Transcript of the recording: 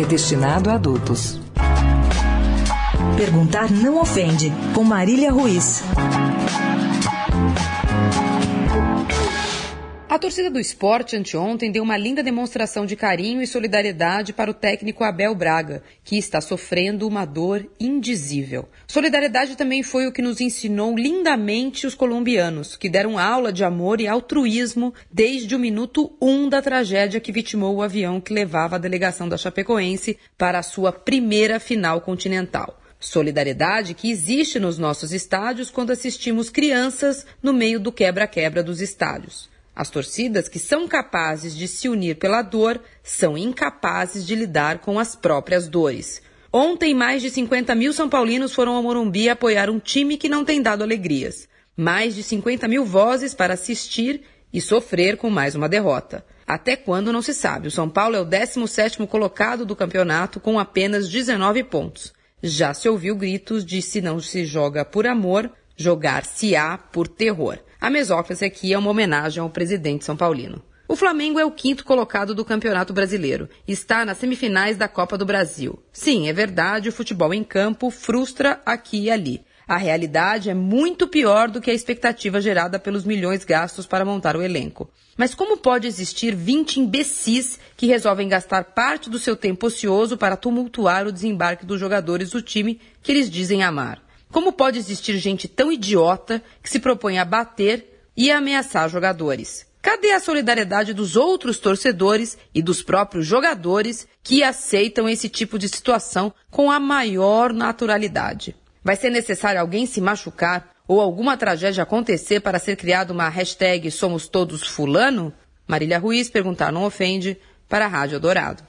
é destinado a adultos. Perguntar não ofende, com Marília Ruiz. A torcida do esporte anteontem deu uma linda demonstração de carinho e solidariedade para o técnico Abel Braga, que está sofrendo uma dor indizível. Solidariedade também foi o que nos ensinou lindamente os colombianos, que deram aula de amor e altruísmo desde o minuto um da tragédia que vitimou o avião que levava a delegação da Chapecoense para a sua primeira final continental. Solidariedade que existe nos nossos estádios quando assistimos crianças no meio do quebra-quebra dos estádios. As torcidas que são capazes de se unir pela dor são incapazes de lidar com as próprias dores. Ontem, mais de 50 mil São Paulinos foram ao Morumbi apoiar um time que não tem dado alegrias. Mais de 50 mil vozes para assistir e sofrer com mais uma derrota. Até quando não se sabe. O São Paulo é o 17º colocado do campeonato com apenas 19 pontos. Já se ouviu gritos de se não se joga por amor, jogar-se-á por terror. A mesóclise aqui é uma homenagem ao presidente São Paulino. O Flamengo é o quinto colocado do Campeonato Brasileiro. Está nas semifinais da Copa do Brasil. Sim, é verdade, o futebol em campo frustra aqui e ali. A realidade é muito pior do que a expectativa gerada pelos milhões gastos para montar o elenco. Mas como pode existir 20 imbecis que resolvem gastar parte do seu tempo ocioso para tumultuar o desembarque dos jogadores do time que eles dizem amar? Como pode existir gente tão idiota que se propõe a bater e ameaçar jogadores? Cadê a solidariedade dos outros torcedores e dos próprios jogadores que aceitam esse tipo de situação com a maior naturalidade? Vai ser necessário alguém se machucar ou alguma tragédia acontecer para ser criada uma hashtag Somos Todos Fulano? Marília Ruiz perguntar não ofende para a Rádio Dourado.